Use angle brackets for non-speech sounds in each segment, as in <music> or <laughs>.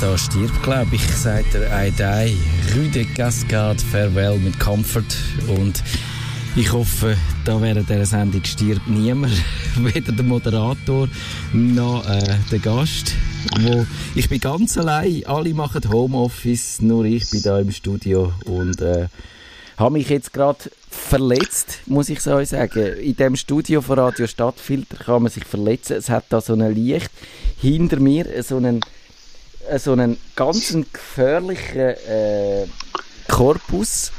da stirbt, glaube ich, sagt er I die. Rue de Cascade, Farewell mit Comfort. Und ich hoffe, da während dieser Sendung stirbt niemand. <laughs> Weder der Moderator noch äh, der Gast. Wo ich bin ganz allein. Alle machen Homeoffice, nur ich bin da im Studio und äh, habe mich jetzt gerade verletzt, muss ich so sagen. In dem Studio von Radio Stadtfilter kann man sich verletzen. Es hat da so ein Licht hinter mir, so einen, so einen ganz gefährlichen äh, Korpus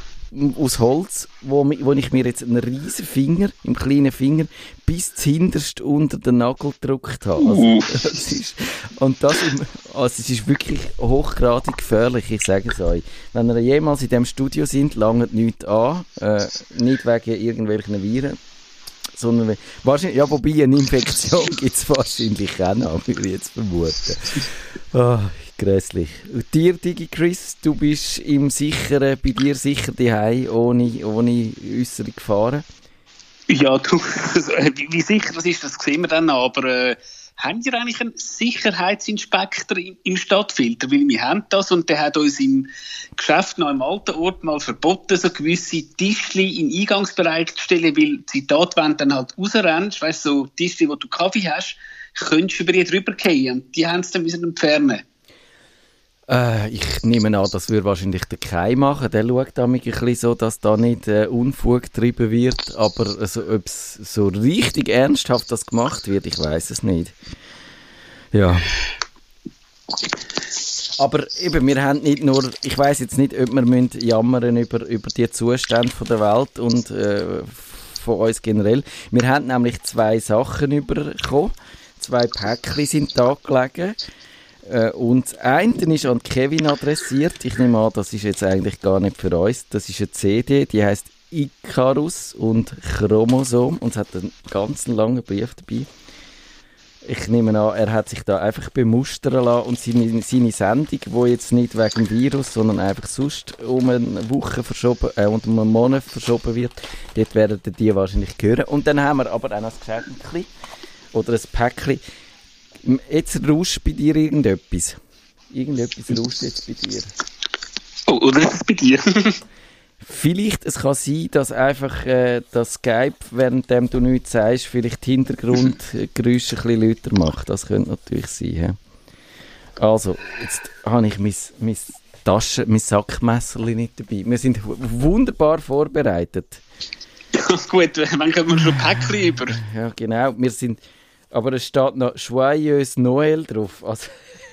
aus Holz, wo, wo ich mir jetzt einen riesen Finger, im kleinen Finger, bis hinterst unter den Nagel gedrückt habe. Also, <laughs> das ist, und das, im, also es ist wirklich hochgradig gefährlich, ich sage es euch. Wenn ihr jemals in diesem Studio sind, langt nichts an, äh, nicht wegen irgendwelchen Viren, sondern wahrscheinlich, ja, wobei eine Infektion <laughs> gibt es wahrscheinlich auch noch, würde ich jetzt vermuten. Oh, Grässlich. Und dir, Digi Chris, du bist im sicheren, bei dir sicher daheim, ohne, ohne äußere Gefahren? Ja, du, <laughs> wie, wie sicher das ist, das sehen wir dann aber äh, haben wir eigentlich einen Sicherheitsinspektor im, Stadtfilter? Weil wir haben das und der hat uns im Geschäft noch im alten Ort mal verboten, so gewisse Tischli in Eingangsbereich zu stellen, weil Zitat, wenn du dann halt rausrennst, weißt du, so Tischli, wo du Kaffee hast, könntest du über die drüber gehen und die haben es dann entfernen äh, ich nehme an, das würde wahrscheinlich der Kai machen. Der schaut da ein bisschen so, dass da nicht äh, Unfug getrieben wird. Aber also, ob es so richtig ernsthaft das gemacht wird, ich weiß es nicht. Ja. Aber eben, wir haben nicht nur, ich weiß jetzt nicht, ob wir müssen jammern über, über die Zustände von der Welt und äh, von uns generell. Wir haben nämlich zwei Sachen bekommen. Zwei Päckchen sind da gelegen. Äh, und eine ist an Kevin adressiert. Ich nehme an, das ist jetzt eigentlich gar nicht für uns. Das ist eine CD, die heißt Icarus und Chromosom und es hat einen ganz langen Brief dabei. Ich nehme an, er hat sich da einfach bemustern lassen und seine, seine Sendung, die jetzt nicht wegen Virus, sondern einfach sonst um eine Woche verschoben, äh, und um einen Monat verschoben wird, dort werden die wahrscheinlich hören. Und dann haben wir aber auch noch ein Geschenk oder ein Päckchen Jetzt rauscht bei dir irgendetwas. Irgendetwas rauscht jetzt bei dir. Oh, oder ist es bei dir? vielleicht, es kann sein, dass einfach äh, das Skype, während du nichts sagst, vielleicht Hintergrundgeräusche ein bisschen lauter macht. Das könnte natürlich sein. He? Also, jetzt habe ich mein, mein Tasche, mein Sackmesser nicht dabei. Wir sind wunderbar vorbereitet. Ja, <laughs> gut, wann kommen wir schon Päckchen über? Ja, genau. Wir sind aber es steht noch Joyeux Noël drauf. Also,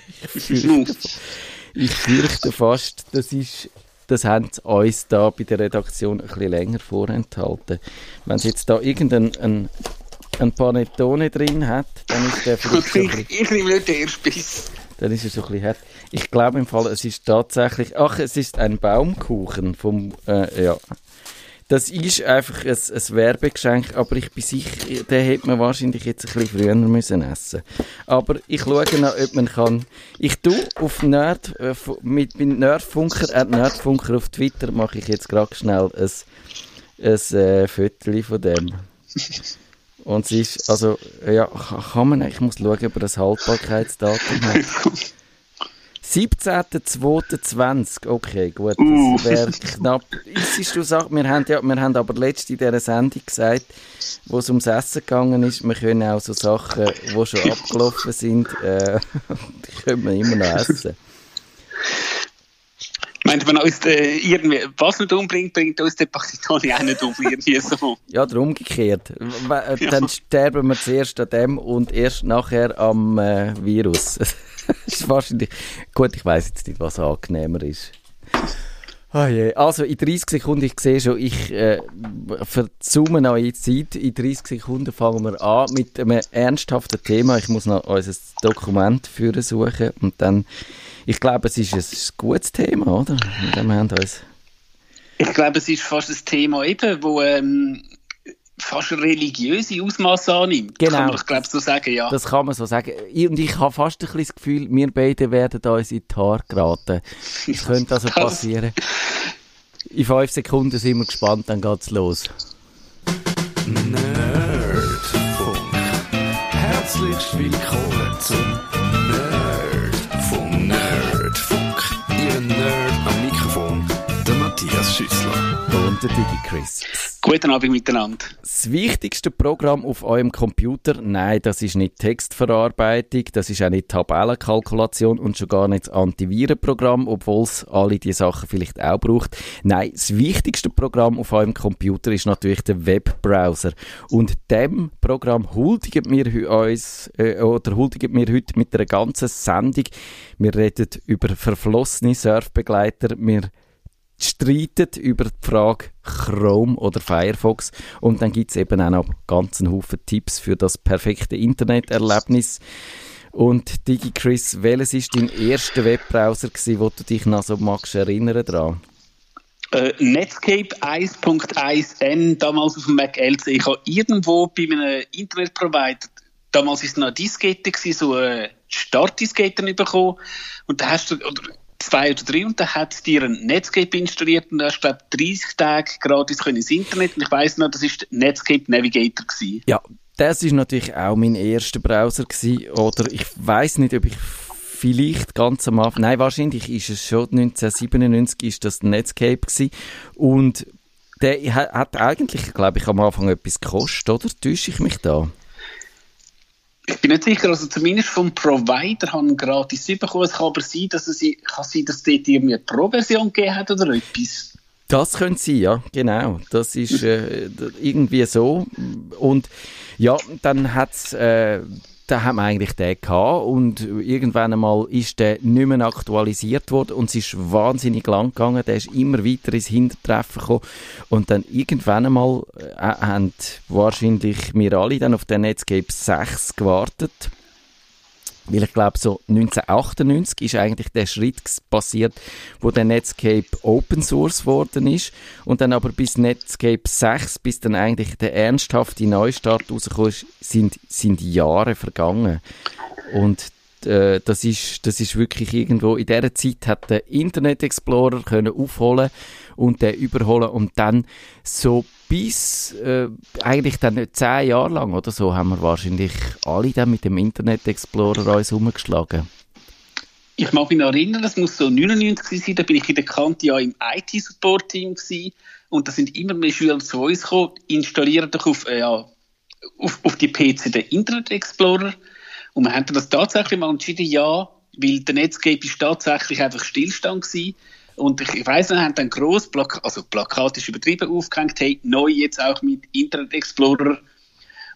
<laughs> ich, fürchte, <laughs> ich fürchte fast, das ist das haben sie uns da bei der Redaktion ein bisschen länger vorenthalten. Wenn es jetzt da irgendein ein, ein Panettone drin hat, dann ist der vielleicht so ich, ich nehme nicht den Erstbiss. Dann ist er so ein bisschen hart. Ich glaube im Fall, es ist tatsächlich, ach, es ist ein Baumkuchen vom, äh, ja, das ist einfach ein, ein Werbegeschenk, aber ich bin sicher, den hätte man wahrscheinlich jetzt ein bisschen früher müssen essen Aber ich schaue noch, ob man kann. Ich tue auf Nerd, äh, mit, mit Nerdfunker, äh, Nerdfunker auf Twitter mache ich jetzt gerade schnell ein, ein äh, Foto von dem. Und es ist, also, ja, kann man, ich muss schauen, ob er das Haltbarkeitsdatum hat. <laughs> 17.02.20, okay, gut, das uh. wäre knapp. Ist du sagst, wir haben, ja, wir haben aber letzte in dieser Sendung gesagt, wo es ums Essen gegangen ist, wir können auch so Sachen, die schon abgelaufen sind, äh, <laughs> die können wir immer noch essen. Meint man uns äh, irgendwie, was nicht umbringt, bringt uns der Pakistani auch nicht um, irgendwie so. Ja, oder umgekehrt. Dann ja. sterben wir zuerst an dem und erst nachher am äh, Virus. <laughs> <laughs> ist wahrscheinlich, gut, ich weiß jetzt nicht, was angenehmer ist. Oh also in 30 Sekunden, ich sehe schon, ich äh, verzoome in Zeit. In 30 Sekunden fangen wir an mit einem ernsthaften Thema. Ich muss noch unser Dokument für suchen und dann, ich glaube, es ist ein gutes Thema, oder? Wir haben uns ich glaube, es ist fast ein Thema eben, wo ähm, fast religiöse Ausmaße annimmt. Genau. Kann man das, glaube so sagen, ja. Das kann man so sagen. Und ich habe fast ein bisschen das Gefühl, wir beide werden uns in die Haare geraten. Das <laughs> könnte also passieren. In fünf Sekunden sind wir gespannt, dann geht's los. Nerdfunk. Herzlich willkommen zum Nerdfunk. Nerd. Nerdfunk. Ihr Nerd am Schüssler. Und der DigiChris. Guten Abend miteinander. Das wichtigste Programm auf eurem Computer, nein, das ist nicht Textverarbeitung, das ist auch nicht Tabellenkalkulation und schon gar nicht das Antivirenprogramm, obwohl es alle diese Sachen vielleicht auch braucht. Nein, das wichtigste Programm auf eurem Computer ist natürlich der Webbrowser. Und dem Programm huldigen wir uns, äh, oder huldigen wir heute mit einer ganzen Sendung. Wir reden über verflossene Surfbegleiter, wir streiten über die Frage Chrome oder Firefox und dann gibt es eben auch noch ganz einen Haufen Tipps für das perfekte Interneterlebnis. Und DigiChris, welches ist dein erster Webbrowser gewesen, wo du dich noch so magst erinnern dran? Äh, Netscape 1.1n, damals auf dem Mac LC. Ich habe irgendwo bei einem Internetprovider, damals war es noch eine Diskette, so eine Startdiskette bekommen. Und da hast du, oder zwei oder drei, und dann hat dir ein Netscape installiert und da hast du, glaube 30 Tage gratis können ins Internet. Und ich weiss noch, das war der Netscape Navigator. Gewesen. Ja, das ist natürlich auch mein erster Browser gewesen, oder ich weiß nicht, ob ich vielleicht ganz am Anfang, nein, wahrscheinlich ist es schon 1997 ist das Netscape gewesen. und der hat eigentlich, glaube ich, am Anfang etwas gekostet, oder? Täusche ich mich da? Ich bin nicht sicher, also zumindest vom Provider haben gratis bekommen. Es kann aber sein, dass es kann sein, dass dort irgendwie eine Pro-Version gegeben hat oder etwas. Das könnte sein, ja, genau. Das ist äh, irgendwie so. Und ja, dann hat es äh, da haben wir eigentlich den gehabt. Und irgendwann einmal ist der nicht mehr aktualisiert worden und es ist wahnsinnig lang gegangen, der ist immer weiter ins Hintertreffen gekommen. Und dann irgendwann einmal äh, haben wahrscheinlich wir alle dann auf den Netscape 6 gewartet weil ich glaube, so 1998 ist eigentlich der Schritt passiert, wo der Netscape Open Source geworden ist. Und dann aber bis Netscape 6, bis dann eigentlich der ernsthafte Neustart rausgekommen ist, sind, sind Jahre vergangen. Und äh, das, ist, das ist wirklich irgendwo, in dieser Zeit hat der Internet Explorer können aufholen und den überholen und dann so bis äh, eigentlich dann zehn Jahre lang oder so haben wir wahrscheinlich alle dann mit dem Internet Explorer uns umgeschlagen. Ich mag mich erinnern, das muss so 99 sein, da bin ich in der Kante ja im IT-Support-Team und da sind immer mehr Schüler zu uns gekommen, installieren doch auf, äh, auf, auf die PC den Internet Explorer und wir haben das tatsächlich mal entschieden, ja, weil der Netscape ist tatsächlich einfach Stillstand gewesen und ich, ich weiss, wir haben dann gross Plakat, also Plakat ist übertrieben aufgehängt, hey, neu jetzt auch mit Internet Explorer.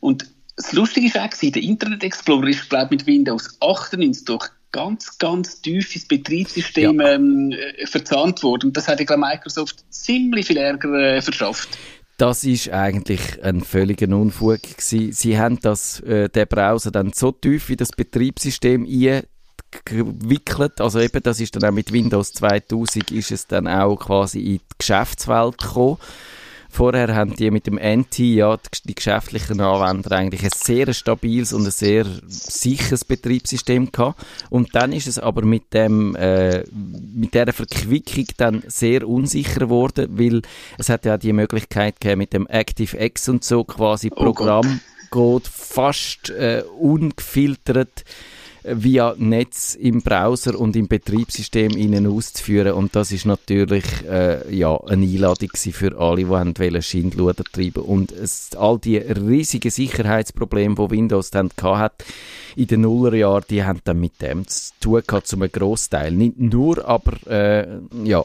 Und das Lustige ist auch, der Internet Explorer ist, glaube ich, mit Windows 98 durch ganz, ganz tief ins Betriebssystem ja. ähm, äh, verzahnt worden. Und das hat, ich glaube, Microsoft ziemlich viel Ärger äh, verschafft. Das ist eigentlich ein völliger Unfug gewesen. Sie haben das, äh, den Browser dann so tief in das Betriebssystem ein gewickelt. Also eben, das ist dann auch mit Windows 2000 ist es dann auch quasi in die Geschäftswelt gekommen. Vorher haben die mit dem NT, ja, die, geschäftlichen Anwender eigentlich ein sehr stabiles und ein sehr sicheres Betriebssystem gehabt. Und dann ist es aber mit dem, äh, mit dieser Verquickung dann sehr unsicher geworden, weil es hat ja auch die Möglichkeit gegeben, mit dem ActiveX und so quasi oh Programm geht fast äh, ungefiltert via Netz im Browser und im Betriebssystem innen auszuführen und das ist natürlich äh, ja eine Einladung für alle, die wollen Schindluder treiben und es, all die riesigen Sicherheitsprobleme, die Windows dann hat in den Nullerjahren, die haben dann mit dem zu tun gehabt, zum Großteil. Nicht nur, aber äh, ja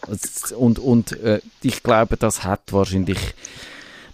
und und äh, ich glaube, das hat wahrscheinlich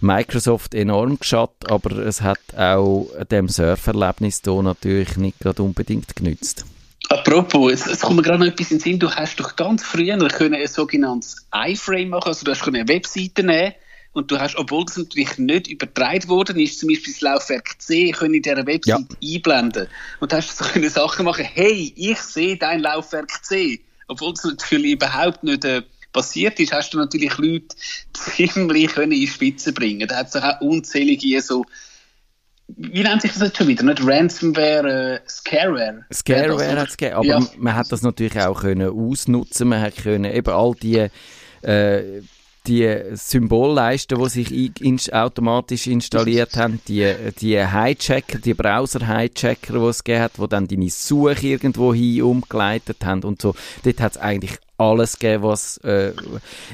Microsoft enorm geschadet, aber es hat auch dem Surferlebnis hier natürlich nicht gerade unbedingt genützt. Apropos, es, es kommt mir gerade noch etwas in den Sinn, du hast doch ganz früher können ein sogenanntes iFrame machen, also du hast eine Webseite nehmen und du hast, obwohl das natürlich nicht übertragen worden ist, zum Beispiel das Laufwerk C können in dieser Webseite ja. einblenden. Und du hast so eine Sachen machen, hey, ich sehe dein Laufwerk C. Obwohl es natürlich überhaupt nicht äh, passiert ist, hast du natürlich Leute ziemlich können in die Spitze bringen. Da hat es auch unzählige so wie nennt sich das jetzt schon wieder? Nicht Ransomware, äh, Scareware. Scareware hat es gegeben, aber ja. man hat das natürlich auch können ausnutzen. Man hat können eben all die äh, die Symbolleisten, die sich in, automatisch installiert haben, die, die Hijacker, die Browser-Hijacker, die es gegeben hat, die dann deine Suche irgendwo hin umgeleitet haben und so. Dort hat es eigentlich alles gegeben, was äh,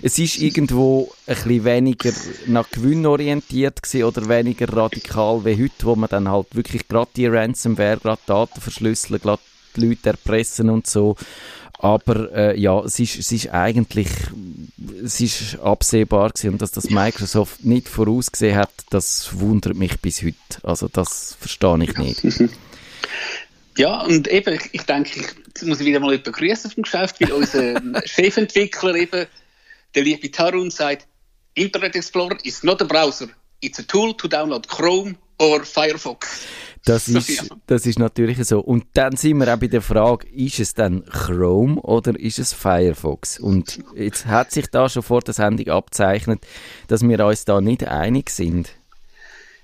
es ist irgendwo ein bisschen weniger nach Gewinn orientiert gewesen oder weniger radikal wie heute, wo man dann halt wirklich gerade die Ransomware, gerade Daten verschlüsseln, gerade die Leute erpressen und so. Aber äh, ja, es ist, es ist eigentlich es ist absehbar gewesen und dass das Microsoft nicht vorausgesehen hat, das wundert mich bis heute. Also das verstehe ich nicht. <laughs> Ja, und eben, ich, ich denke, ich muss wieder mal jemanden grüßen vom Geschäft, weil unser <laughs> Chefentwickler eben, der liebe Tarun, sagt, Internet Explorer is not a browser, it's a tool to download Chrome or Firefox. Das ist, das ist natürlich so. Und dann sind wir auch bei der Frage, ist es dann Chrome oder ist es Firefox? Und jetzt hat sich da schon vor der Sendung abzeichnet, dass wir uns da nicht einig sind.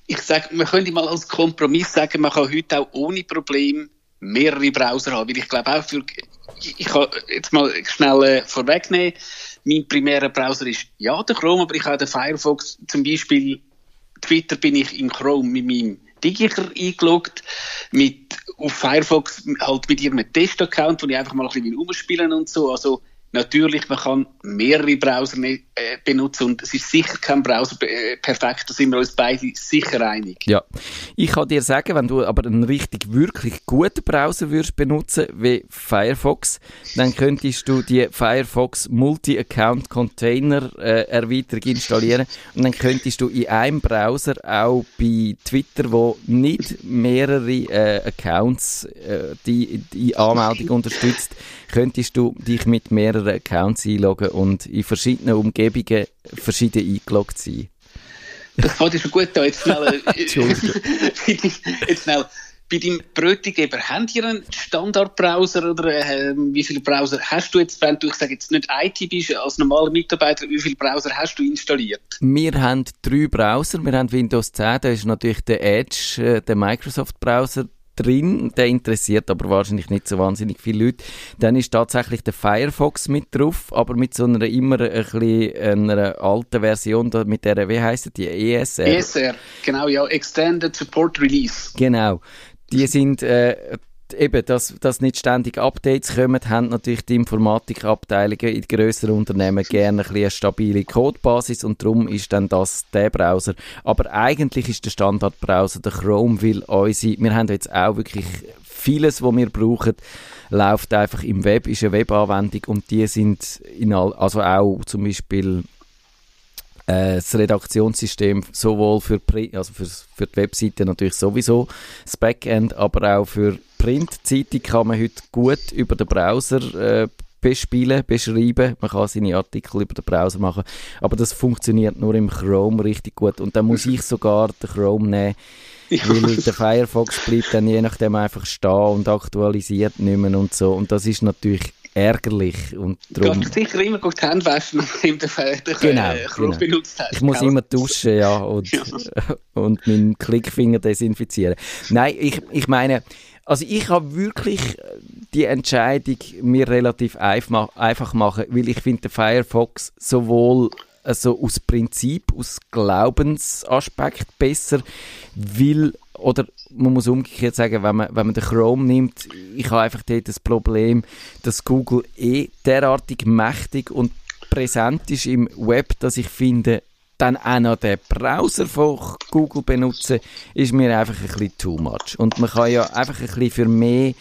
Ich sage, man könnte mal als Kompromiss sagen, man kann heute auch ohne Problem mehrere Browser haben. Weil ich glaube auch für, ich kann jetzt mal schnell äh, vorwegnehmen, mein primärer Browser ist ja der Chrome, aber ich habe den Firefox zum Beispiel, Twitter bin ich in Chrome mit meinem Digiker eingeloggt, mit, auf Firefox halt mit ihrem Test-Account, wo ich einfach mal ein bisschen umspielen und so. Also, Natürlich, man kann mehrere Browser äh, benutzen und es ist sicher kein Browser äh, perfekt, da sind wir uns beide sicher einig. Ja, ich kann dir sagen, wenn du aber einen richtig, wirklich guten Browser würdest benutzen, wie Firefox, dann könntest du die Firefox Multi-Account Container äh, Erweiterung installieren und dann könntest du in einem Browser auch bei Twitter, wo nicht mehrere äh, Accounts äh, die, die Anmeldung unterstützt, könntest du dich mit mehreren Accounts einloggen und in verschiedenen Umgebungen verschieden eingeloggt sein. Das fängt schon gut an. Jetzt schnell, äh, <laughs> <laughs> jetzt schnell. Bei deinem Brötgeber, habt ihr einen Standardbrowser oder äh, wie viele Browser hast du jetzt, wenn du, ich sage jetzt nicht IT bist, als normaler Mitarbeiter, wie viele Browser hast du installiert? Wir haben drei Browser. Wir haben Windows 10, da ist natürlich der Edge, äh, der Microsoft-Browser drin, der interessiert aber wahrscheinlich nicht so wahnsinnig viele Leute. Dann ist tatsächlich der Firefox mit drauf, aber mit so einer immer ein bisschen einer alten Version, mit der, wie heisst die, ESR? ESR, genau, ja, Extended Support Release. Genau. Die sind, äh, eben, dass, dass nicht ständig Updates kommen, haben natürlich die Informatikabteilungen in grösseren Unternehmen gerne ein eine stabile Codebasis und darum ist dann das der Browser. Aber eigentlich ist der Standardbrowser der Chrome, weil unsere, wir haben jetzt auch wirklich vieles, was wir brauchen, läuft einfach im Web, ist eine Webanwendung und die sind in all, also auch zum Beispiel äh, das Redaktionssystem sowohl für, also für, für die Webseite natürlich sowieso, das Backend, aber auch für Printzeitung kann man heute gut über den Browser äh, bespielen, beschreiben. Man kann seine Artikel über den Browser machen, aber das funktioniert nur im Chrome richtig gut. Und dann muss <laughs> ich sogar den Chrome nehmen, weil der Firefox bleibt dann je nachdem einfach stehen und aktualisiert nicht mehr und so. Und das ist natürlich ärgerlich. Und darum... Du sicher immer gut die Hände waschen, nachdem du den genau, genau. benutzt hast. Ich muss immer duschen, ja, und, ja. <laughs> und meinen Klickfinger desinfizieren. Nein, ich, ich meine, also ich habe wirklich die Entscheidung mir relativ einfach machen, weil ich finde, der Firefox sowohl also aus Prinzip, aus Glaubensaspekt besser, weil, oder man muss umgekehrt sagen, wenn man, wenn man den Chrome nimmt, ich habe einfach dort das Problem, dass Google eh derartig mächtig und präsent ist im Web, dass ich finde, dann auch noch den Browser von Google benutzen, ist mir einfach ein bisschen too much. Und man kann ja einfach ein bisschen für mehr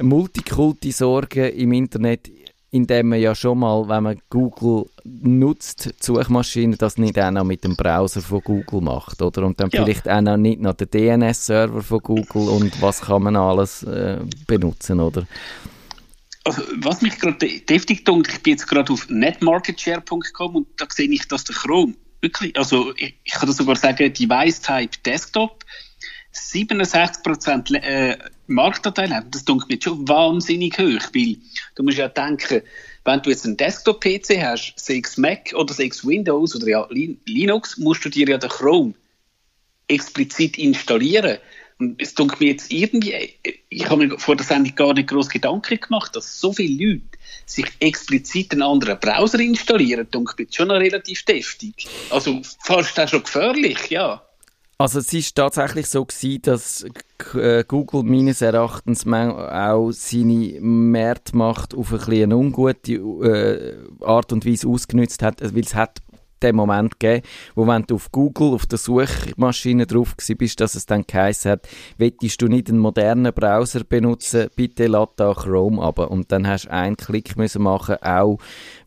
Multikulti sorgen im Internet, indem man ja schon mal, wenn man Google nutzt, die Suchmaschine, das nicht auch noch mit dem Browser von Google macht, oder? Und dann ja. vielleicht auch noch nicht noch den DNS-Server von Google und was kann man alles äh, benutzen, oder? Also, was mich gerade deftig tut, ich bin jetzt gerade auf netmarketshare.com und da sehe ich, dass der Chrome wirklich, also ich, ich kann das sogar sagen, Device Type Desktop 67% äh, Marktanteil haben. Das tut mir schon wahnsinnig hoch, weil du musst ja denken, wenn du jetzt einen Desktop-PC hast, 6 Mac oder 6 Windows oder ja Linux, musst du dir ja den Chrome explizit installieren. Und es tut mir jetzt irgendwie, ich habe mir vor der Sendung gar nicht groß Gedanken gemacht, dass so viele Leute sich explizit einen anderen Browser installieren, tut mir schon noch relativ deftig. Also fast auch schon gefährlich, ja. Also es ist tatsächlich so gewesen, dass äh, Google meines Erachtens auch seine Marktmacht auf eine, eine ungute äh, Art und Weise ausgenutzt hat, weil es hat den Moment gegeben, wo wenn du auf Google, auf der Suchmaschine drauf bist, dass es dann geheißen hat, willst du nicht einen modernen Browser benutzen, bitte lad da Chrome ab. Und dann hast du einen Klick müssen machen, auch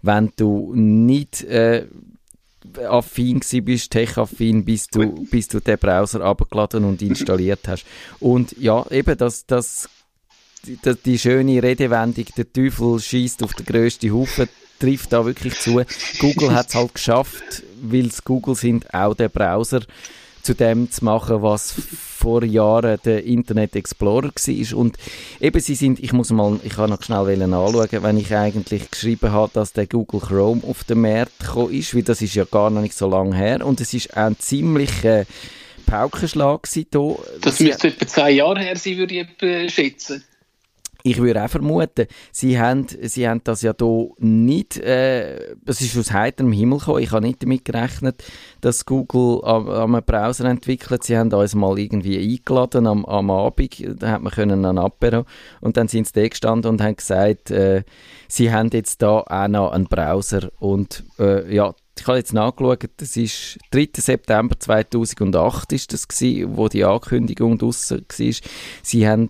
wenn du nicht äh, affin bist, tech-affin, bis du, bis du den Browser abgeladen und installiert hast. Und ja, eben, das, das, die, die schöne Redewendung, der Teufel schießt auf den grössten Haufen, trifft da wirklich zu. Google hat es halt geschafft, weil es Google sind, auch der Browser zu dem zu machen, was vor Jahren der Internet Explorer war. Und eben, sie sind, ich muss mal, ich kann noch schnell anschauen, wenn ich eigentlich geschrieben habe, dass der Google Chrome auf den Markt gekommen ist, weil das ist ja gar noch nicht so lange her. Und es ist ein ziemlicher Paukenschlag hier. Das müsste etwa zwei Jahre her sein, würde ich schätzen. Ich würde auch vermuten, sie haben, sie haben das ja hier nicht, äh, das ist aus heiterem Himmel gekommen. Ich habe nicht damit gerechnet, dass Google am, am Browser entwickelt. Sie haben uns mal irgendwie eingeladen am, am Abend, da hat man können an Apero und dann sind sie da gestanden und haben gesagt, äh, sie haben jetzt da auch noch einen Browser und äh, ja, ich habe jetzt nachgeschaut, das ist 3. September 2008 ist das gewesen, wo die Ankündigung draussen war. Sie haben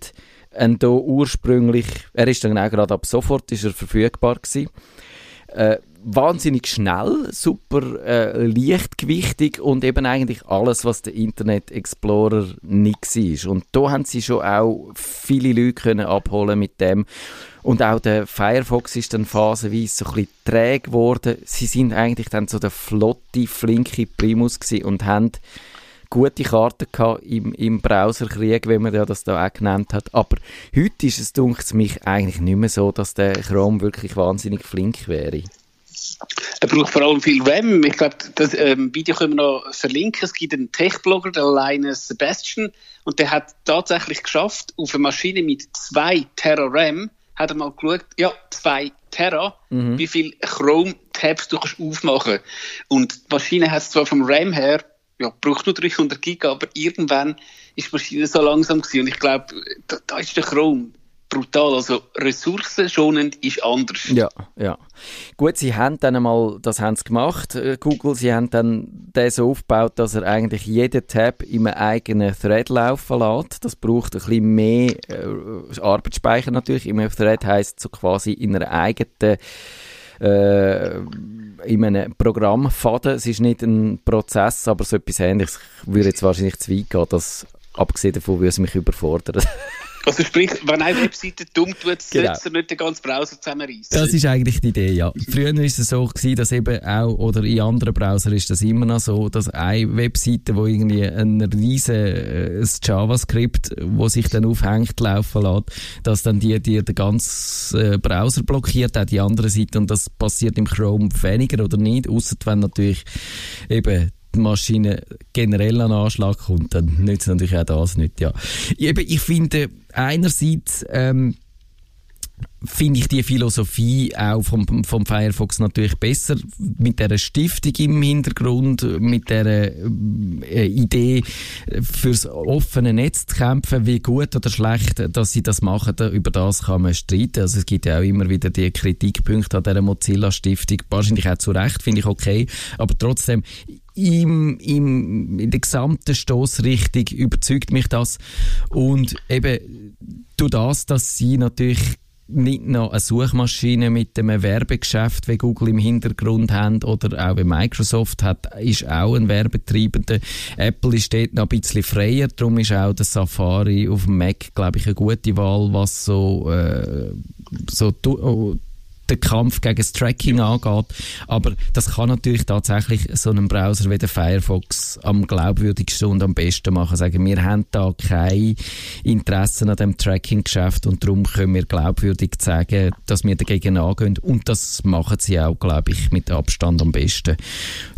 und da ursprünglich, er ist dann auch gerade ab sofort ist er verfügbar gewesen. Äh, wahnsinnig schnell, super äh, leichtgewichtig und eben eigentlich alles, was der Internet Explorer nicht war. Und da haben sie schon auch viele Leute können abholen mit dem. Und auch der Firefox ist dann phasenweise so ein bisschen träge geworden. Sie sind eigentlich dann so der flotte, flinke Primus und haben gute Karten gehabt im, im Browserkrieg, wie man ja das da auch genannt hat. Aber heute ist es, dunkt mich, eigentlich nicht mehr so, dass der Chrome wirklich wahnsinnig flink wäre. Er braucht vor allem viel RAM. Ich glaube, das ähm, Video können wir noch verlinken. Es gibt einen Tech-Blogger, der Linus Sebastian, und der hat tatsächlich geschafft, auf einer Maschine mit 2 Terra RAM, hat er mal geschaut, ja, 2 Terra, mhm. wie viel Chrome-Tabs du kannst aufmachen. Und die Maschine hat zwar vom RAM her ja, braucht nur 300 Giga, aber irgendwann ist die Maschine so langsam gewesen. Und ich glaube, da, da ist der Chrome brutal. Also ressourcenschonend ist anders. Ja, ja. Gut, sie haben dann einmal, das haben sie gemacht, äh, Google, sie haben dann den so aufgebaut, dass er eigentlich jeden Tab in einem eigenen Thread laufen lässt. Das braucht ein bisschen mehr äh, Arbeitsspeicher natürlich. Im Thread heisst so quasi in einer eigenen äh, in einem Programmfaden. Es ist nicht ein Prozess, aber so etwas Ähnliches. Ich würde jetzt wahrscheinlich zu weit gehen, dass, abgesehen davon würde es mich überfordern. <laughs> Also sprich, wenn eine Webseite dumm tut, genau. setzt er nicht den ganzen Browser zusammenreißen. Das ist eigentlich die Idee, ja. Früher war es so, gewesen, dass eben auch, oder in anderen Browsern ist das immer noch so, dass eine Webseite, wo irgendwie ein riesen äh, JavaScript, wo sich dann aufhängt, laufen lässt, dass dann die dir den ganzen äh, Browser blockiert, auch die andere Seite, und das passiert im Chrome weniger oder nicht, außer wenn natürlich eben die Maschine generell an Anschlag kommt, dann nützt natürlich auch das nicht. Ja. Eben, ich finde einerseits ähm, finde ich die Philosophie auch vom, vom Firefox natürlich besser mit der Stiftung im Hintergrund, mit der äh, Idee fürs offene Netz zu kämpfen, wie gut oder schlecht, dass sie das machen, über das kann man streiten. Also es gibt ja auch immer wieder die Kritikpunkte an dieser Mozilla Stiftung, wahrscheinlich auch zu Recht, finde ich okay, aber trotzdem im, im, in der gesamten Stoßrichtung überzeugt mich das. Und eben durch das, dass sie natürlich nicht noch eine Suchmaschine mit einem Werbegeschäft wie Google im Hintergrund haben oder auch wie Microsoft hat, ist auch ein Werbetreibender. Apple ist dort noch ein bisschen freier, darum ist auch der Safari auf dem Mac, glaube ich, eine gute Wahl, was so, äh, so den Kampf gegen das Tracking angeht. Aber das kann natürlich tatsächlich so einen Browser wie der Firefox am glaubwürdigsten und am besten machen. Sagen, wir haben da kein Interesse an dem Tracking-Geschäft und darum können wir glaubwürdig sagen, dass wir dagegen angehen. Und das machen sie auch, glaube ich, mit Abstand am besten.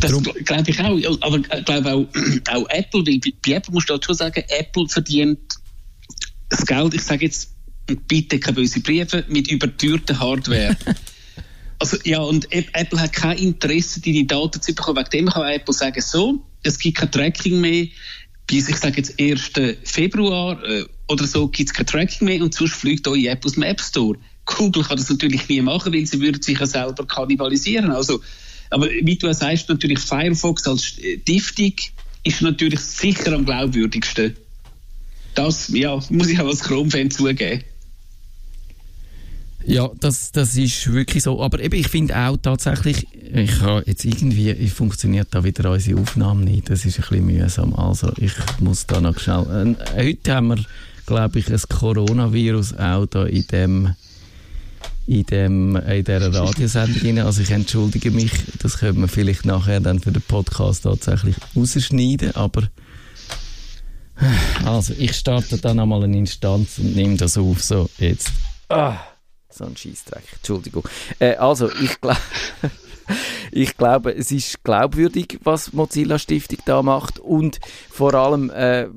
Das glaube ich auch. Aber ich glaube auch, <clears throat> auch Apple, bei, Apple musst du schon sagen, Apple verdient das Geld, ich sage jetzt, bitte keine böse Briefe, mit übertürter Hardware. <laughs> also ja, und Apple hat kein Interesse, die Daten zu bekommen. Wegen dem kann Apple sagen, so, es gibt kein Tracking mehr. Bis, ich sage jetzt, 1. Februar äh, oder so gibt es kein Tracking mehr und sonst fliegt eure App aus dem App Store. Google kann das natürlich nie machen, weil sie würden sich ja selber kannibalisieren. Also, aber wie du sagst, natürlich Firefox als Stiftung ist natürlich sicher am glaubwürdigsten. Das, ja, muss ich auch als Chrome-Fan zugeben. Ja, das, das ist wirklich so. Aber eben, ich finde auch tatsächlich, ich habe jetzt irgendwie, funktioniert da wieder unsere Aufnahme nicht. Das ist ein bisschen mühsam. Also, ich muss da noch schnell. Äh, heute haben wir, glaube ich, ein Coronavirus auch da in dem in, dem, in dieser Radiosendung Also ich entschuldige mich, das können wir vielleicht nachher dann für den Podcast tatsächlich rausschneiden, aber also ich starte dann einmal eine Instanz und nehme das auf, so jetzt. Ah. So ein Scheißdreck. Entschuldigung. Äh, also, ich glaube, <laughs> ich glaube, es ist glaubwürdig, was Mozilla Stiftung da macht und vor allem äh,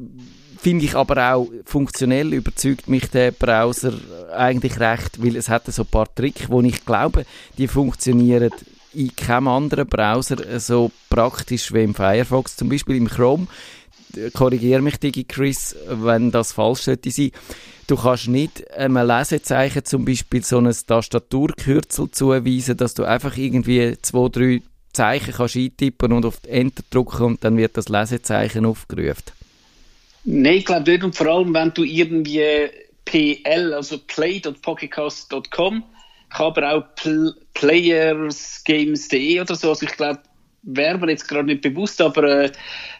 finde ich aber auch funktionell überzeugt mich der Browser eigentlich recht, weil es hat so ein paar Tricks, wo ich glaube, die funktionieren in keinem anderen Browser so praktisch wie im Firefox, zum Beispiel im Chrome. Korrigiere mich, Digi Chris, wenn das falsch sollte sein Du kannst nicht einem Lesezeichen zum Beispiel so ein Tastaturkürzel zuweisen, dass du einfach irgendwie zwei, drei Zeichen kannst eintippen und auf Enter drücken und dann wird das Lesezeichen aufgerufen. Nein, ich glaube nicht. Und vor allem, wenn du irgendwie PL, also play.pocketcast.com, kann aber auch pl playersgames.de oder so. Also ich glaube, wäre mir jetzt gerade nicht bewusst, aber äh,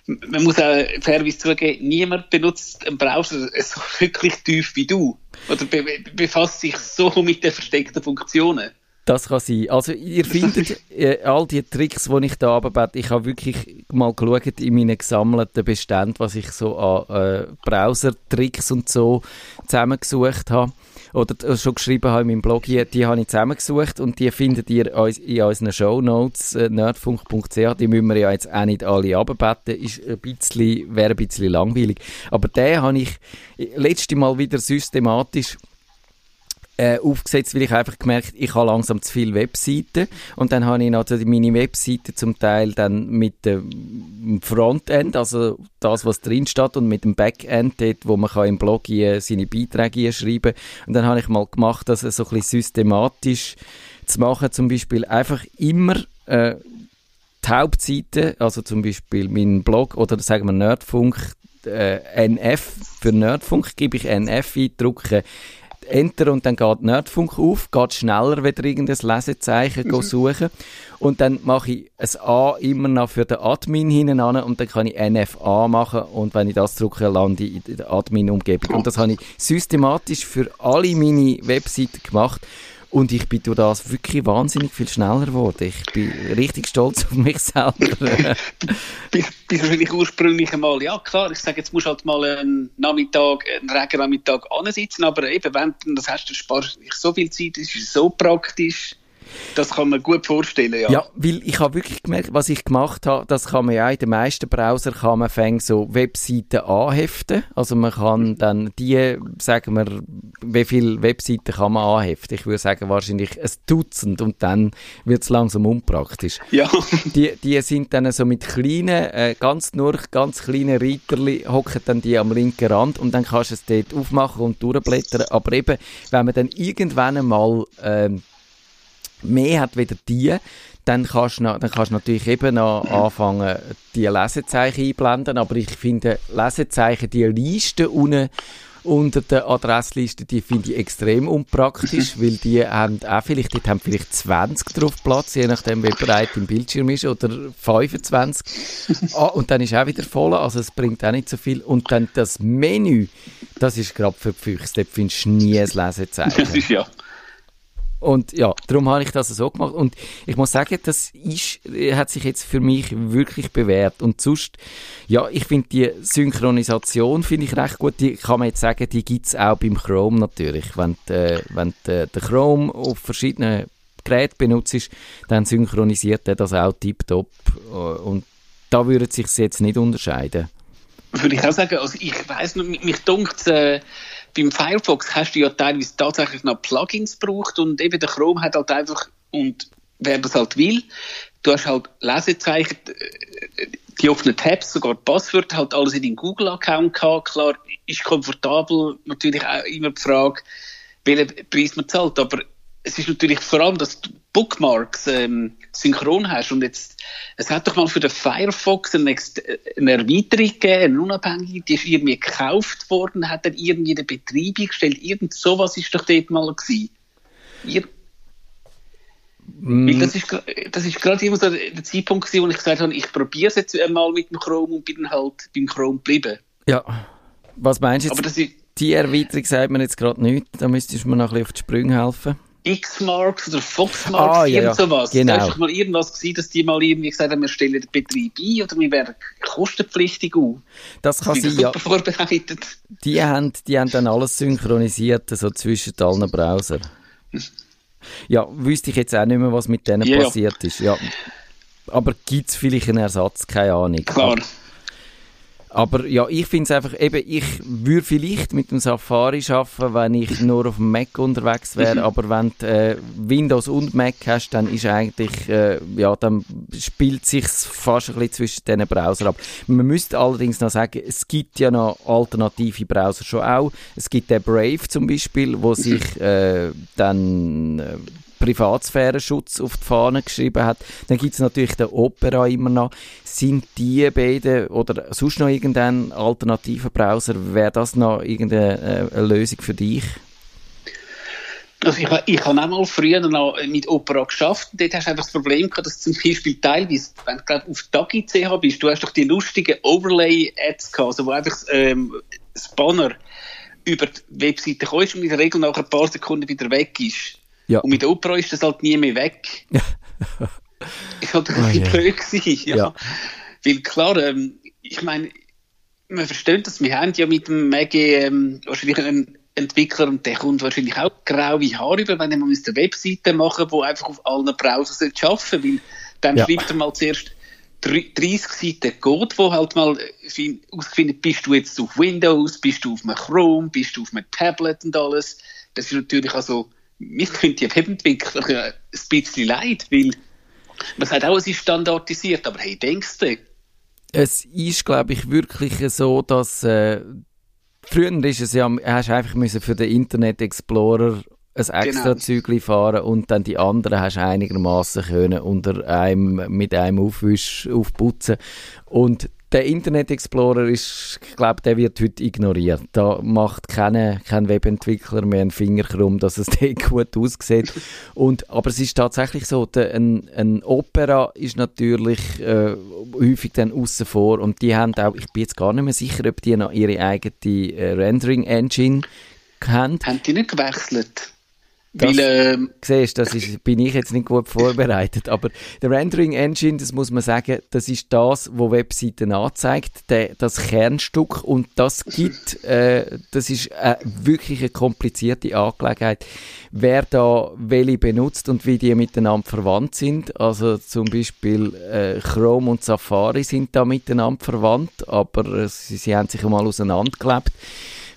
man muss auch fairerweise zugeben, niemand benutzt einen Browser so <laughs> wirklich tief wie du. Oder be befasst sich so mit den versteckten Funktionen. Das kann sein. Also ihr findet <laughs> äh, all die Tricks, die ich da abgebete, ich habe wirklich mal geschaut in meinen gesammelten Beständen, was ich so an äh, Browser-Tricks und so zusammengesucht habe oder schon geschrieben habe in meinem Blog, die, die habe ich zusammengesucht und die findet ihr in unseren Shownotes, äh, nerdfunk.ch, die müssen wir ja jetzt auch nicht alle abbeten, ist ein bisschen, wäre ein bisschen langweilig. Aber den habe ich äh, letzte Mal wieder systematisch äh, aufgesetzt, weil ich einfach gemerkt, ich habe langsam zu viele Webseiten. Und dann habe ich noch meine Webseite zum Teil dann mit dem Frontend, also das, was drin steht und mit dem Backend dort, wo man kann im Blog seine Beiträge schreiben. Und dann habe ich mal gemacht, das so ein bisschen systematisch zu machen, zum Beispiel einfach immer äh, die Hauptseite, also zum Beispiel meinen Blog oder sagen wir Nerdfunk, äh, NF für Nerdfunk gebe ich NF ein, drücke Enter und dann geht Nerdfunk auf, geht schneller wieder irgendein Lesezeichen mhm. suchen und dann mache ich ein A immer noch für den Admin hinten und dann kann ich NFA machen und wenn ich das drücke, lande ich in der Admin-Umgebung. Und das habe ich systematisch für alle meine Webseiten gemacht und ich bin durch das wirklich wahnsinnig viel schneller geworden. Ich bin richtig stolz auf mich selber. <laughs> bist, bist wahrscheinlich ursprünglich einmal, ja klar, ich sage, jetzt musst du halt mal einen Nachmittag, einen Regennachmittag ansitzen, aber eben, wenn du das hast, dann sparst du so viel Zeit, das ist so praktisch. Das kann man gut vorstellen, ja. Ja, weil ich habe wirklich gemerkt, was ich gemacht habe, das kann man ja in den meisten Browser kann man fängt so Webseiten anheften. Also man kann dann die, sagen wir, wie viele Webseiten kann man anheften? Ich würde sagen wahrscheinlich ein Dutzend und dann wird es langsam unpraktisch. Ja. <laughs> Die, die sind dann so mit kleinen, äh, ganz nur ganz kleinen Reiterli hocken dann die am linken Rand und dann kannst du es dort aufmachen und durchblättern. Aber eben, wenn man dann irgendwann einmal ähm, mehr hat wieder die, dann kannst du, dann kannst du natürlich eben noch anfangen, die Lesezeichen einblenden, aber ich finde Lesezeichen, die Liste unten unter der Adressliste, die finde ich extrem unpraktisch, <laughs> weil die haben auch vielleicht, die haben vielleicht 20 drauf Platz, je nachdem, wie breit im Bildschirm ist, oder 25. <laughs> ah, und dann ist auch wieder voll, also es bringt auch nicht so viel. Und dann das Menü, das ist gerade für die Füchse, dort findest du nie ein Lesezeichen. ja. Und ja, darum habe ich das so gemacht. Und ich muss sagen, das ist, hat sich jetzt für mich wirklich bewährt. Und sonst, ja, ich finde die Synchronisation finde ich recht gut. Die kann man jetzt sagen, die gibt es auch beim Chrome natürlich. Wenn, äh, wenn äh, der Chrome auf verschiedenen Geräten benutzt, dann synchronisiert er das auch tiptop. Und da würde sich jetzt nicht unterscheiden. Würde ich auch sagen, also ich weiss noch, mich dunkt äh, beim Firefox hast du ja teilweise tatsächlich noch Plugins gebraucht und eben der Chrome hat halt einfach, und wer das halt will, du hast halt Lesezeichen, äh, die offenen Tabs, sogar Passwörter, halt alles in deinem Google-Account gehabt. Klar, ist komfortabel, natürlich auch immer die Frage, welchen Preis man zahlt, aber es ist natürlich vor allem, dass du Bookmarks ähm, synchron hast und jetzt, es hat doch mal für den Firefox eine, eine Erweiterung gegeben, eine unabhängige, die ist irgendwie gekauft worden, hat dann irgendwie eine Betreibung gestellt, irgend sowas ist doch dort mal gewesen. Ihr, mm. Das ist, das ist gerade immer so der Zeitpunkt gewesen, wo ich gesagt habe, ich probiere es jetzt einmal mit dem Chrome und bin dann halt beim Chrome geblieben. Ja. Was meinst du jetzt? Aber das ist, die Erweiterung sagt mir jetzt gerade nichts, da müsstest du mir noch ein bisschen auf die Sprünge helfen. X-Marks oder Fox-Marks, ah, ja, irgend sowas. Genau. Da ist mal irgendwas gewesen, dass die mal irgendwie gesagt haben, wir stellen den Betrieb ein oder wir werden kostenpflichtig auf. Das kann sein, ja. vorbereitet. Die haben, die haben dann alles synchronisiert, so zwischen allen Browser. Ja, wüsste ich jetzt auch nicht mehr, was mit denen ja, passiert ist. Ja. Aber gibt es vielleicht einen Ersatz? Keine Ahnung. Klar. Aber ja, ich finde es einfach, eben, ich würde vielleicht mit dem Safari arbeiten, wenn ich nur auf dem Mac unterwegs wäre, mhm. aber wenn du äh, Windows und Mac hast, dann ist eigentlich, äh, ja, dann spielt sich fast ein bisschen zwischen diesen Browsern ab. Man müsste allerdings noch sagen, es gibt ja noch alternative Browser schon auch. Es gibt den Brave zum Beispiel, wo sich äh, dann äh, Privatsphärenschutz auf die Fahne geschrieben hat. Dann gibt es natürlich den Opera immer noch. Sind die beiden oder sonst noch irgendein alternativer Browser, wäre das noch irgendeine äh, Lösung für dich? Also ich, ich habe auch mal früher noch mit Opera geschafft. Dort hast du einfach das Problem gehabt, dass zum Beispiel teilweise, wenn du glaub, auf Dagi CH bist, du hast doch die lustigen Overlay-Ads gehabt, also wo einfach ähm, das Banner über die Webseite kommst und in der Regel nach ein paar Sekunden wieder weg ist. Ja. Und mit Opera ist das halt nie mehr weg. ist halt ein bisschen oh, blöd gewesen, ja. ja. Weil klar, ähm, ich meine, man versteht das, wir haben ja mit dem Maggie ähm, wahrscheinlich einen Entwickler und der kommt wahrscheinlich auch graue Haare über, wenn mal eine Webseite machen die einfach auf allen Browsern arbeiten soll, weil dann ja. schreibt er mal zuerst 30 Seiten Code, wo halt mal ausfindet, bist du jetzt auf Windows, bist du auf einem Chrome, bist du auf einem Tablet und alles. Das ist natürlich also mir tun die Webentwickler ein bisschen leid, weil man sagt auch, es ist standardisiert, aber hey, denkst du? Es ist, glaube ich, wirklich so, dass äh, früher ist es ja, hast einfach müssen für den Internet Explorer ein extra genau. Zügli fahren und dann die anderen hast du einigermaßen können unter einem mit einem Aufwisch aufputzen und der Internet Explorer ist, ich glaube, der wird heute ignoriert. Da macht keine, kein Webentwickler mehr einen Finger krumm, dass es <laughs> dort gut aussieht. Und, aber es ist tatsächlich so, der, ein, ein Opera ist natürlich äh, häufig dann außen vor und die haben auch, ich bin jetzt gar nicht mehr sicher, ob die noch ihre eigene äh, Rendering Engine haben. Haben die nicht gewechselt? Das, Weil, ähm, siehst, das ist, bin ich jetzt nicht gut vorbereitet. Aber der Rendering Engine, das muss man sagen, das ist das, was Webseiten anzeigt, der, das Kernstück. Und das gibt, äh, das ist äh, wirklich eine komplizierte Angelegenheit, wer da welche benutzt und wie die miteinander verwandt sind. Also zum Beispiel äh, Chrome und Safari sind da miteinander verwandt, aber äh, sie, sie haben sich einmal auseinandergelebt.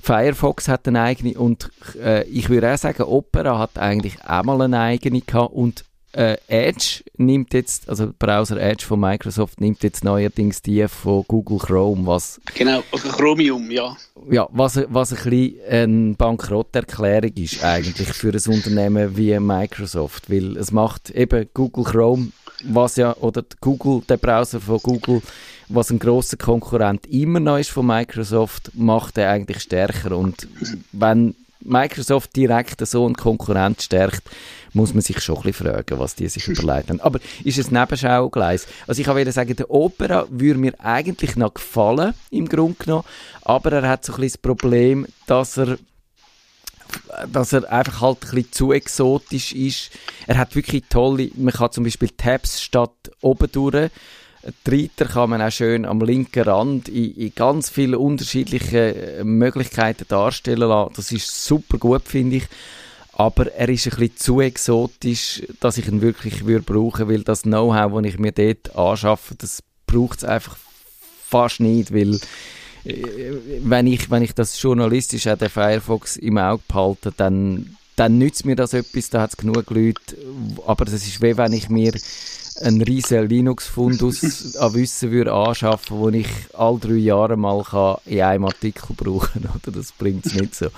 Firefox hat eine eigene und äh, ich würde auch sagen, Opera hat eigentlich auch mal eine eigene gehabt und äh, Edge nimmt jetzt, also Browser Edge von Microsoft nimmt jetzt neuerdings die von Google Chrome, was... Genau, also Chromium, ja. Ja, was, was ein bisschen eine Bankrotterklärung ist eigentlich für ein Unternehmen wie Microsoft, weil es macht eben Google Chrome, was ja, oder Google, der Browser von Google was ein großer Konkurrent immer noch ist von Microsoft, macht er eigentlich stärker. Und wenn Microsoft direkt so einen Konkurrent stärkt, muss man sich schon ein bisschen fragen, was die sich überlegt haben. Aber ist es Nebenschaugleis? Also ich kann sagen, der Opera würde mir eigentlich noch gefallen, im Grunde genommen, aber er hat so ein bisschen das Problem, dass er dass er einfach halt ein bisschen zu exotisch ist. Er hat wirklich tolle, man kann zum Beispiel Tabs statt oben durch Reiter kann man auch schön am linken Rand in, in ganz viele unterschiedliche Möglichkeiten darstellen lassen. Das ist super gut, finde ich. Aber er ist ein bisschen zu exotisch, dass ich ihn wirklich würde brauchen, weil das Know-how, das ich mir dort anschaffe, das braucht es einfach fast nicht, weil äh, wenn ich, wenn ich das journalistisch auch den Firefox im Auge behalte, dann, dann nützt mir das etwas, da hat es genug Leute, aber das ist wie wenn ich mir einen riesen Linux-Fundus <laughs> an Wissen würde anschaffen, wo ich alle drei Jahre mal kann in einem Artikel brauchen <laughs> kann. Das bringt es nicht so.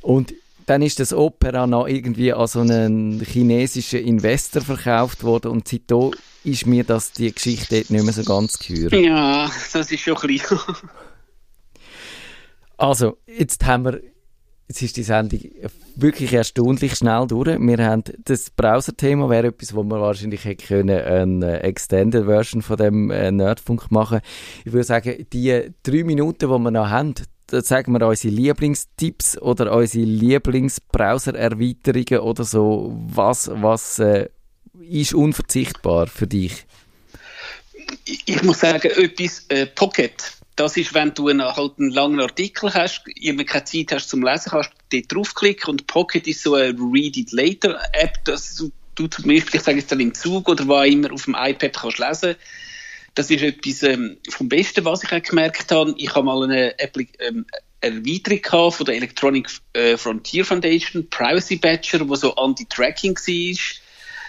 Und dann ist das Opera noch irgendwie an so einen chinesischen Investor verkauft worden und seitdem ist mir das die Geschichte nicht mehr so ganz gehört. Ja, das ist schon ein bisschen... also, jetzt haben wir Jetzt ist die Sendung wirklich erstaunlich schnell durch. Wir haben das Browser-Thema wäre etwas, wo wir wahrscheinlich hätte können eine Extended Version von dem äh, Nerdfunk machen. Ich würde sagen, die drei Minuten, die wir noch haben, da sagen wir unsere Lieblingstipps oder unsere Lieblingsbrowser-Erweiterungen oder so. Was, was äh, ist unverzichtbar für dich? Ich, muss sagen, etwas äh, Pocket das ist, wenn du einen, halt einen langen Artikel hast, irgendwie keine Zeit hast zum Lesen, kannst du dort draufklicken und Pocket ist so eine Read It Later App, dass du zum Beispiel, ich sage jetzt dann im Zug oder wo immer auf dem iPad kannst lesen. Das ist etwas ähm, vom Besten, was ich auch gemerkt habe. Ich habe mal eine Appli ähm, Erweiterung von der Electronic äh, Frontier Foundation, Privacy Badger, wo so Anti-Tracking war.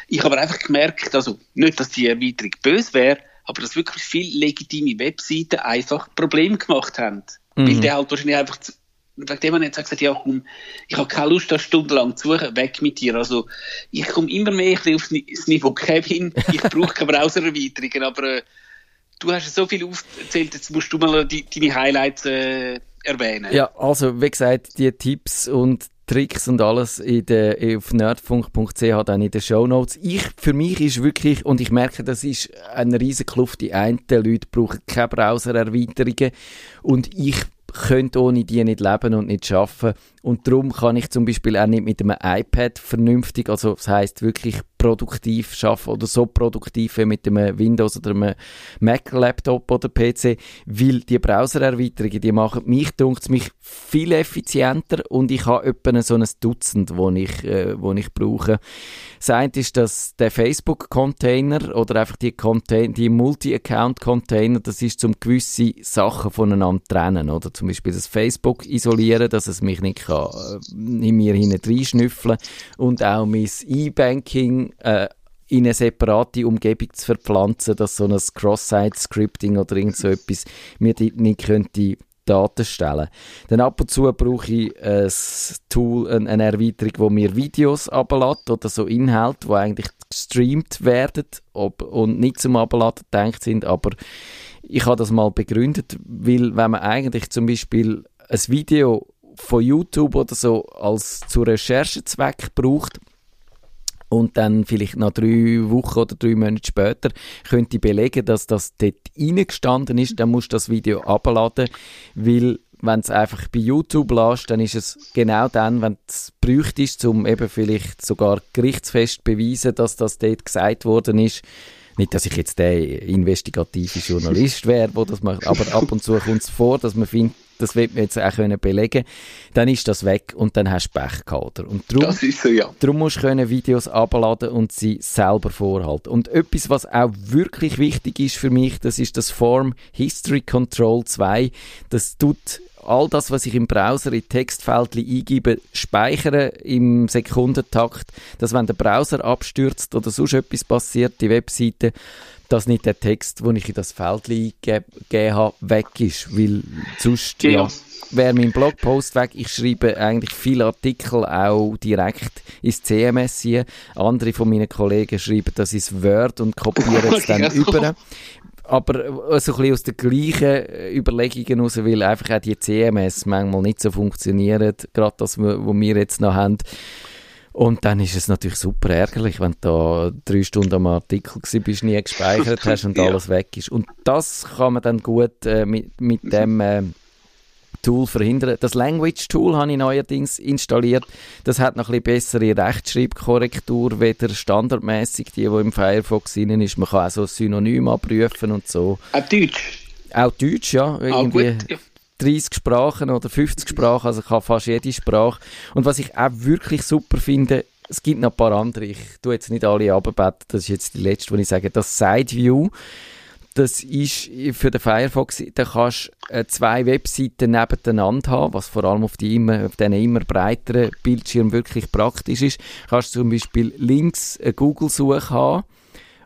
Ich habe einfach gemerkt, also nicht, dass die Erweiterung böse wäre, aber dass wirklich viele legitime Webseiten einfach Probleme gemacht haben. Mhm. Weil der halt wahrscheinlich einfach, wegen dem man jetzt gesagt ja komm, ich habe keine Lust, das stundenlang zu suchen, weg mit dir. Also ich komme immer mehr auf das Niveau Kevin, ich brauche keine Browser-Erweiterungen, aber äh, du hast so viel aufgezählt, jetzt musst du mal die, deine Highlights äh, erwähnen. Ja, also wie gesagt, die Tipps und Tricks und alles in der, auf nerdfunk.ch dann in den Show Notes. Ich, für mich ist wirklich, und ich merke, das ist eine riesen Kluft. Die einen Leute brauchen keine Browser-Erweiterungen und ich könnte ohne die nicht leben und nicht arbeiten. Und darum kann ich zum Beispiel auch nicht mit einem iPad vernünftig, also das heißt wirklich produktiv schaffen oder so produktiv wie mit einem Windows oder einem Mac-Laptop oder PC, weil die Browser-Erweiterungen, die machen mich, dunkt mich, viel effizienter und ich habe etwa so ein Dutzend, wo ich, äh, wo ich brauche. Das eine ist dass der Facebook-Container oder einfach die, die Multi-Account-Container, das ist zum gewisse Sachen voneinander trennen, oder zum Beispiel das Facebook isolieren, dass es mich nicht kann, äh, in mir hinein schnüffeln und auch mein E-Banking äh, in eine separate Umgebung zu verpflanzen, dass so ein Cross-Site-Scripting oder irgend so etwas mir nicht könnte Daten stellen. Dann ab und zu brauche ich ein Tool, eine Erweiterung, wo mir Videos ablädt oder so Inhalte, die eigentlich gestreamt werden ob, und nicht zum Abladen gedacht sind, aber ich habe das mal begründet, weil wenn man eigentlich zum Beispiel ein Video von YouTube oder so als zu Recherchezweck braucht, und dann vielleicht nach drei Wochen oder drei Monate später könnte ich belegen, dass das dort reingestanden ist, dann musst du das Video abladen, weil wenn es einfach bei YouTube lässt, dann ist es genau dann, wenn es bräuchtest, um eben vielleicht sogar gerichtsfest beweisen, dass das dort gesagt worden ist, nicht, dass ich jetzt der investigative Journalist wäre, der das macht, aber ab und zu kommt es vor, dass man findet, das wird man jetzt auch können belegen dann ist das weg und dann hast du Pech gehabt. Und darum, das ist so, ja. Darum musst du können Videos abladen und sie selber vorhalten. Und etwas, was auch wirklich wichtig ist für mich, das ist das Form History Control 2. Das tut all das, was ich im Browser in Textfeldchen eingebe, speichere im Sekundentakt, dass wenn der Browser abstürzt oder sonst etwas passiert, die Webseite, dass nicht der Text, den ich in das Feld eingegeben habe, weg ist, weil sonst ja. ja wäre mein Blogpost weg. Ich schreibe eigentlich viele Artikel auch direkt ins CMS hier. Andere von meinen Kollegen schreiben das ins Word und kopieren es <laughs> dann über. Aber äh, so ein bisschen aus den gleichen äh, Überlegungen heraus, weil einfach auch die CMS manchmal nicht so funktionieren, gerade das, was wir jetzt noch haben. Und dann ist es natürlich super ärgerlich, wenn du da drei Stunden am Artikel bist, nie gespeichert hast und <laughs> alles weg ist. Und das kann man dann gut äh, mit, mit dem äh, Tool verhindern. Das Language Tool habe ich neuerdings installiert. Das hat noch ein bisschen bessere Rechtschreibkorrektur, weder standardmäßig die, die im Firefox drin ist. Man kann auch so Synonym abprüfen und so. Auch Deutsch? Auch Deutsch, ja. Irgendwie gut, ja. 30 Sprachen oder 50 Sprachen, also ich kann fast jede Sprache. Und was ich auch wirklich super finde, es gibt noch ein paar andere, ich tue jetzt nicht alle abbetten, das ist jetzt die letzte, die ich sage, das Sideview, das ist für den Firefox, da kannst du äh, zwei Webseiten nebeneinander haben, was vor allem auf, die immer, auf diesen immer breiteren Bildschirmen wirklich praktisch ist. Du kannst zum Beispiel links eine Google-Suche haben,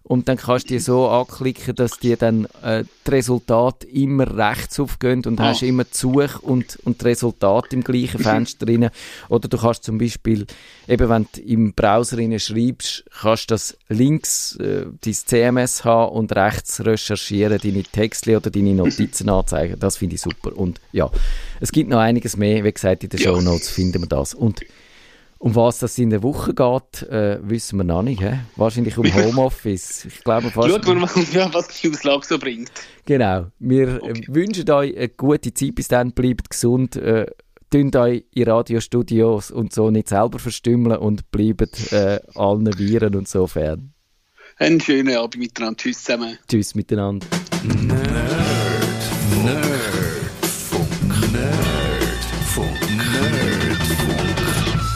und dann kannst du die so anklicken, dass die dann äh, die Resultate immer rechts aufgehen und ah. hast immer die Suche und, und die Resultate im gleichen Fenster drin. Oder du kannst zum Beispiel, eben wenn du im Browser schreibst, kannst du das links äh, dein CMS haben und rechts recherchieren, deine Texte oder deine Notizen anzeigen. Das finde ich super. Und ja, es gibt noch einiges mehr. Wie gesagt, in den Show Notes finden wir das. Und um was das in der Woche geht, äh, wissen wir noch nicht. He? Wahrscheinlich um <laughs> Homeoffice. Ich glaube fast. Schaut mal, ja, was die Auslage so bringt. Genau. Wir äh, okay. wünschen euch eine gute Zeit. Bis dann bleibt gesund. Äh, Tönt euch in Radiostudios und so nicht selber verstümmeln und bleibt äh, allen Viren und so fern. Einen schönen Abend miteinander. Tschüss zusammen. Tschüss miteinander. Nerd. Nerdfunk.